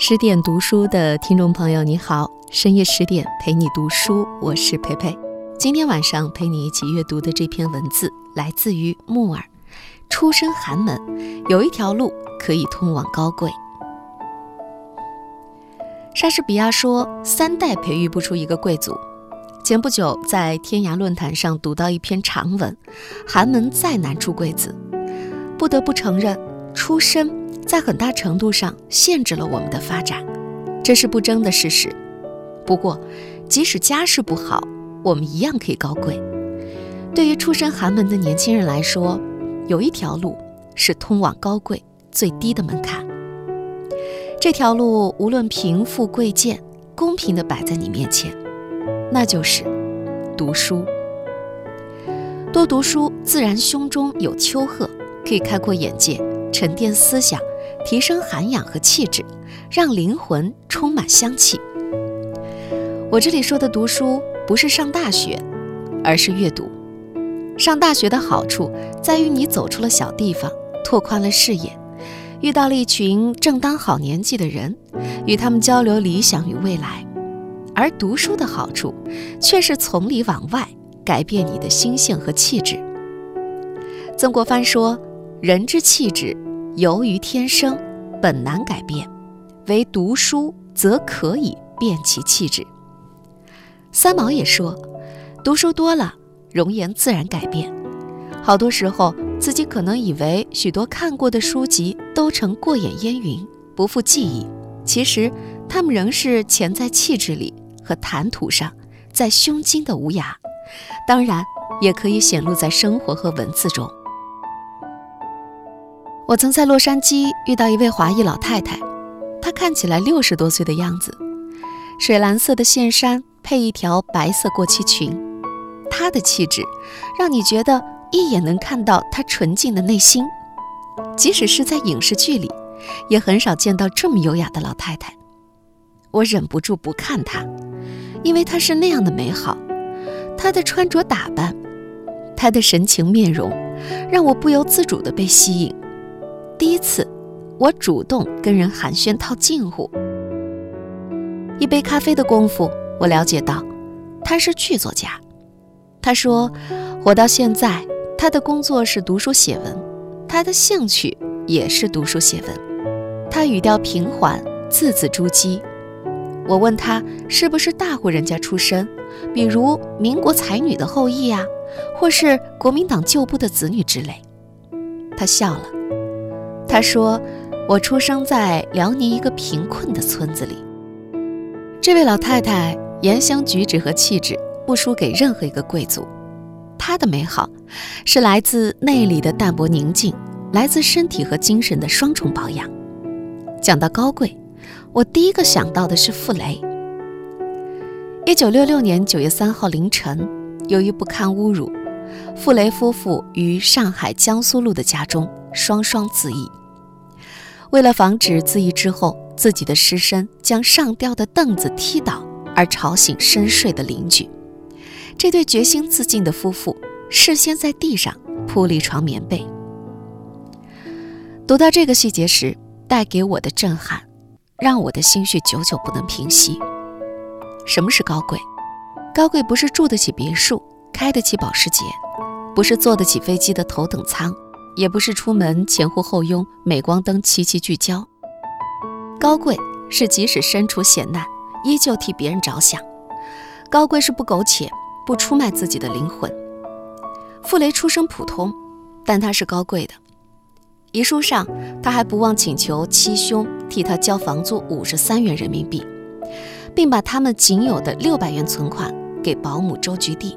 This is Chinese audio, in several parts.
十点读书的听众朋友，你好，深夜十点陪你读书，我是培培。今天晚上陪你一起阅读的这篇文字来自于木耳。出身寒门，有一条路可以通往高贵。莎士比亚说：“三代培育不出一个贵族。”前不久在天涯论坛上读到一篇长文：“寒门再难出贵子。”不得不承认，出身在很大程度上限制了我们的发展，这是不争的事实。不过，即使家世不好，我们一样可以高贵。对于出身寒门的年轻人来说，有一条路是通往高贵最低的门槛。这条路无论贫富贵贱，公平地摆在你面前，那就是读书。多读书，自然胸中有丘壑，可以开阔眼界，沉淀思想，提升涵养和气质，让灵魂充满香气。我这里说的读书，不是上大学，而是阅读。上大学的好处在于你走出了小地方，拓宽了视野，遇到了一群正当好年纪的人，与他们交流理想与未来；而读书的好处却是从里往外改变你的心性和气质。曾国藩说：“人之气质由于天生，本难改变；唯读书则可以变其气质。”三毛也说：“读书多了。”容颜自然改变，好多时候自己可能以为许多看过的书籍都成过眼烟云，不复记忆。其实，他们仍是潜在气质里和谈吐上，在胸襟的无涯。当然，也可以显露在生活和文字中。我曾在洛杉矶遇到一位华裔老太太，她看起来六十多岁的样子，水蓝色的线衫配一条白色过膝裙。她的气质，让你觉得一眼能看到她纯净的内心。即使是在影视剧里，也很少见到这么优雅的老太太。我忍不住不看她，因为她是那样的美好。她的穿着打扮，她的神情面容，让我不由自主地被吸引。第一次，我主动跟人寒暄套近乎。一杯咖啡的功夫，我了解到，他是剧作家。他说：“活到现在，他的工作是读书写文，他的兴趣也是读书写文。他语调平缓，字字珠玑。我问他是不是大户人家出身，比如民国才女的后裔啊，或是国民党旧部的子女之类。他笑了，他说：‘我出生在辽宁一个贫困的村子里。’这位老太太言行举止和气质。”不输给任何一个贵族，她的美好是来自内里的淡泊宁静，来自身体和精神的双重保养。讲到高贵，我第一个想到的是傅雷。一九六六年九月三号凌晨，由于不堪侮辱，傅雷夫妇于上海江苏路的家中双双自缢。为了防止自缢之后自己的尸身将上吊的凳子踢倒而吵醒深睡的邻居。这对决心自尽的夫妇事先在地上铺了一床棉被。读到这个细节时，带给我的震撼，让我的心绪久久不能平息。什么是高贵？高贵不是住得起别墅、开得起保时捷，不是坐得起飞机的头等舱，也不是出门前呼后拥、镁光灯齐齐聚焦。高贵是即使身处险难，依旧替别人着想。高贵是不苟且。不出卖自己的灵魂。傅雷出身普通，但他是高贵的。遗书上，他还不忘请求七兄替他交房租五十三元人民币，并把他们仅有的六百元存款给保姆周菊娣。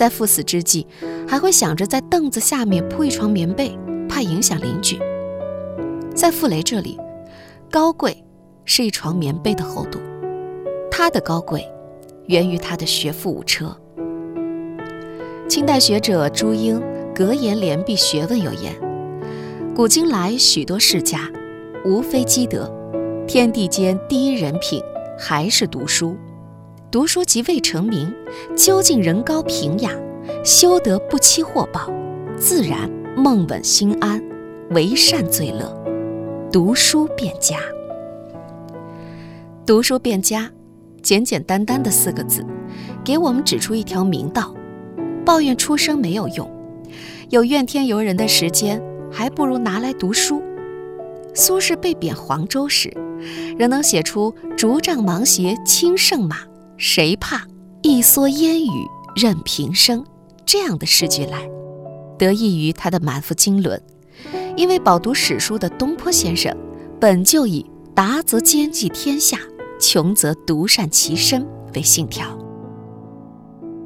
在赴死之际，还会想着在凳子下面铺一床棉被，怕影响邻居。在傅雷这里，高贵是一床棉被的厚度，他的高贵。源于他的学富五车。清代学者朱英《格言联璧学问》有言：“古今来许多世家，无非积德。天地间第一人品，还是读书。读书即未成名，究竟人高平雅，修得不期祸报，自然梦稳心安，为善最乐。读书变家。读书变家，简简单单的四个字，给我们指出一条明道：抱怨出生没有用，有怨天尤人的时间，还不如拿来读书。苏轼被贬黄州时，仍能写出“竹杖芒鞋轻胜马，谁怕？一蓑烟雨任平生”这样的诗句来，得益于他的满腹经纶。因为饱读史书的东坡先生，本就以“达则兼济天下，穷则独善其身”为信条。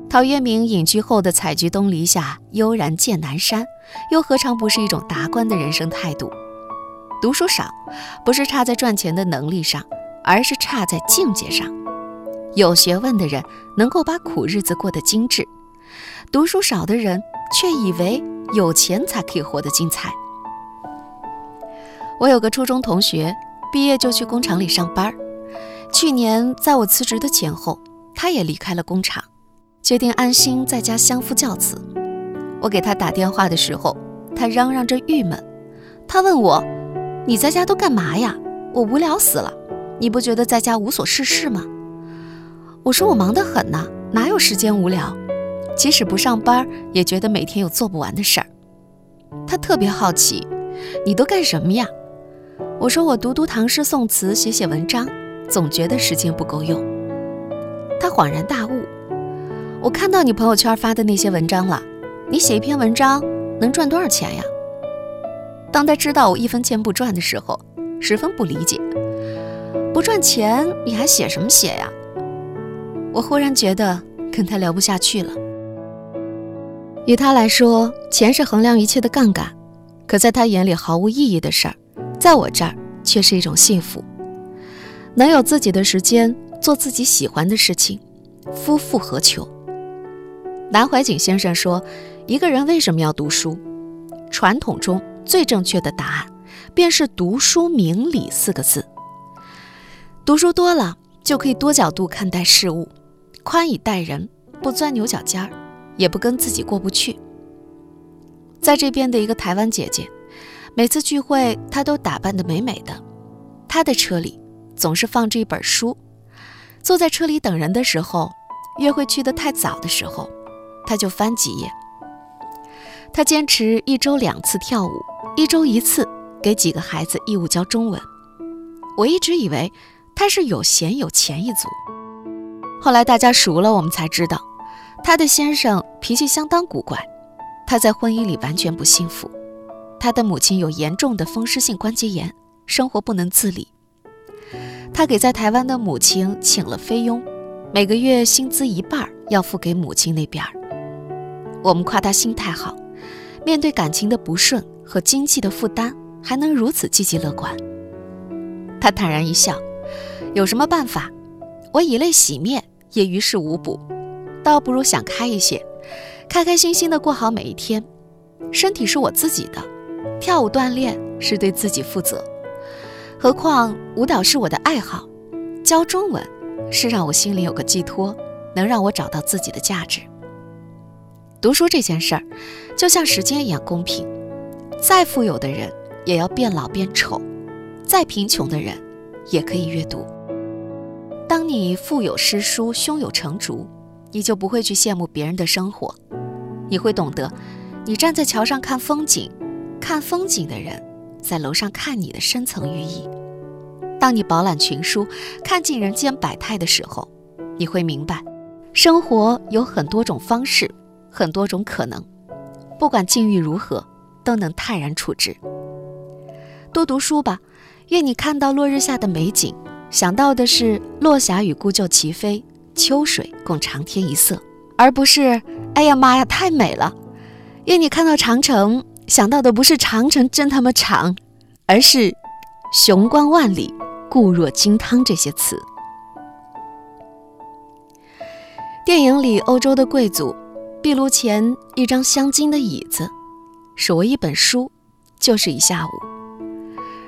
陶渊明隐居后的采菊东篱下，悠然见南山，又何尝不是一种达观的人生态度？读书少，不是差在赚钱的能力上，而是差在境界上。有学问的人能够把苦日子过得精致，读书少的人却以为有钱才可以活得精彩。我有个初中同学，毕业就去工厂里上班。去年在我辞职的前后，他也离开了工厂，决定安心在家相夫教子。我给他打电话的时候，他嚷嚷着郁闷。他问我：“你在家都干嘛呀？我无聊死了。你不觉得在家无所事事吗？”我说：“我忙得很呢，哪有时间无聊？即使不上班，也觉得每天有做不完的事儿。”他特别好奇：“你都干什么呀？”我说我读读唐诗宋词，写写文章，总觉得时间不够用。他恍然大悟，我看到你朋友圈发的那些文章了，你写一篇文章能赚多少钱呀？当他知道我一分钱不赚的时候，十分不理解，不赚钱你还写什么写呀？我忽然觉得跟他聊不下去了。以他来说，钱是衡量一切的杠杆，可在他眼里毫无意义的事儿。在我这儿却是一种幸福，能有自己的时间做自己喜欢的事情，夫复何求？南怀瑾先生说：“一个人为什么要读书？传统中最正确的答案，便是‘读书明理’四个字。读书多了，就可以多角度看待事物，宽以待人，不钻牛角尖儿，也不跟自己过不去。”在这边的一个台湾姐姐。每次聚会，她都打扮得美美的。她的车里总是放着一本书。坐在车里等人的时候，约会去得太早的时候，她就翻几页。她坚持一周两次跳舞，一周一次给几个孩子义务教中文。我一直以为她是有闲有钱一族。后来大家熟了，我们才知道，她的先生脾气相当古怪，她在婚姻里完全不幸福。他的母亲有严重的风湿性关节炎，生活不能自理。他给在台湾的母亲请了菲佣，每个月薪资一半要付给母亲那边。我们夸他心态好，面对感情的不顺和经济的负担，还能如此积极乐观。他坦然一笑：“有什么办法？我以泪洗面也于事无补，倒不如想开一些，开开心心的过好每一天。身体是我自己的。”跳舞锻炼是对自己负责，何况舞蹈是我的爱好，教中文是让我心里有个寄托，能让我找到自己的价值。读书这件事儿，就像时间一样公平，再富有的人也要变老变丑，再贫穷的人也可以阅读。当你腹有诗书，胸有成竹，你就不会去羡慕别人的生活，你会懂得，你站在桥上看风景。看风景的人，在楼上看你的深层寓意。当你饱览群书，看尽人间百态的时候，你会明白，生活有很多种方式，很多种可能。不管境遇如何，都能泰然处之。多读书吧，愿你看到落日下的美景，想到的是落霞与孤鹫齐飞，秋水共长天一色，而不是哎呀妈呀太美了。愿你看到长城。想到的不是长城真他妈长，而是雄关万里，固若金汤这些词。电影里，欧洲的贵族壁炉前一张镶金的椅子，手握一本书，就是一下午。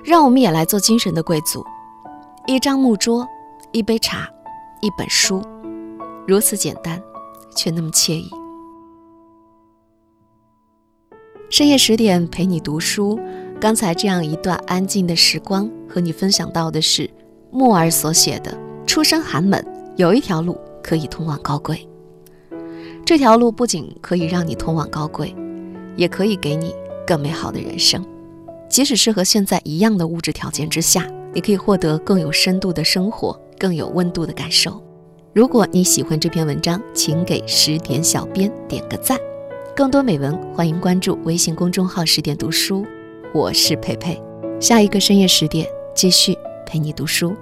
让我们也来做精神的贵族，一张木桌，一杯茶，一本书，如此简单，却那么惬意。深夜十点陪你读书，刚才这样一段安静的时光，和你分享到的是木儿所写的：“出身寒门，有一条路可以通往高贵。这条路不仅可以让你通往高贵，也可以给你更美好的人生。即使是和现在一样的物质条件之下，你可以获得更有深度的生活，更有温度的感受。如果你喜欢这篇文章，请给十点小编点个赞。更多美文，欢迎关注微信公众号“十点读书”。我是佩佩，下一个深夜十点继续陪你读书。